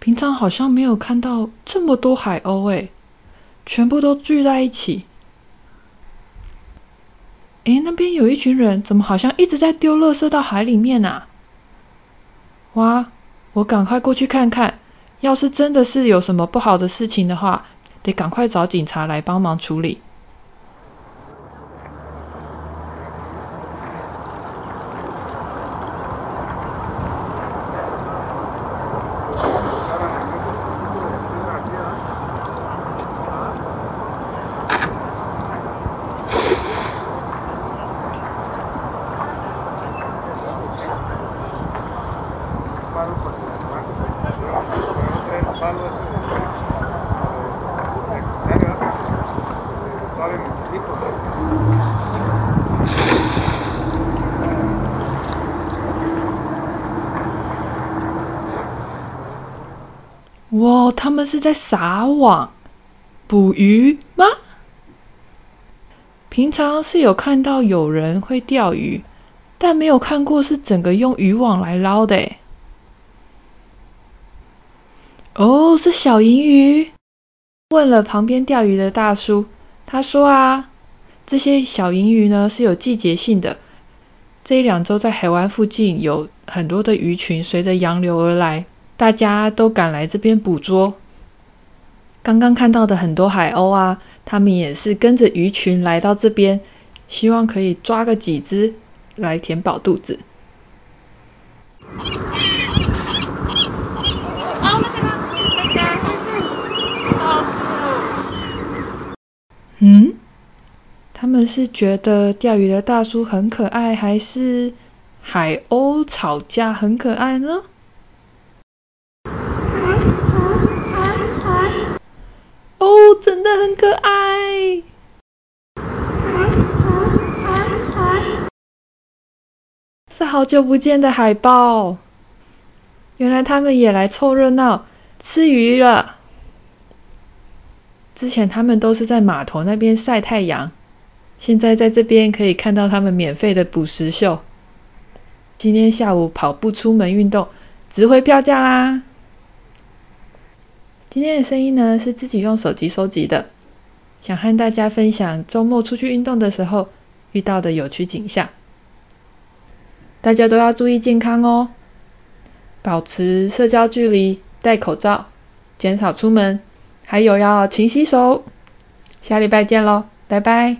平常好像没有看到这么多海鸥诶，全部都聚在一起。诶，那边有一群人，怎么好像一直在丢垃圾到海里面啊？哇，我赶快过去看看，要是真的是有什么不好的事情的话，得赶快找警察来帮忙处理。哇，他们是在撒网捕鱼吗？平常是有看到有人会钓鱼，但没有看过是整个用渔网来捞的。哦，是小银鱼。问了旁边钓鱼的大叔，他说啊，这些小银鱼呢是有季节性的，这一两周在海湾附近有很多的鱼群随着洋流而来。大家都赶来这边捕捉。刚刚看到的很多海鸥啊，他们也是跟着鱼群来到这边，希望可以抓个几只来填饱肚子。嗯？他们是觉得钓鱼的大叔很可爱，还是海鸥吵架很可爱呢？哦真的很可爱，是好久不见的海豹，原来他们也来凑热闹吃鱼了。之前他们都是在码头那边晒太阳，现在在这边可以看到他们免费的捕食秀。今天下午跑步出门运动，值回票价啦！今天的声音呢，是自己用手机收集的，想和大家分享周末出去运动的时候遇到的有趣景象。大家都要注意健康哦，保持社交距离，戴口罩，减少出门，还有要勤洗手。下礼拜见喽，拜拜。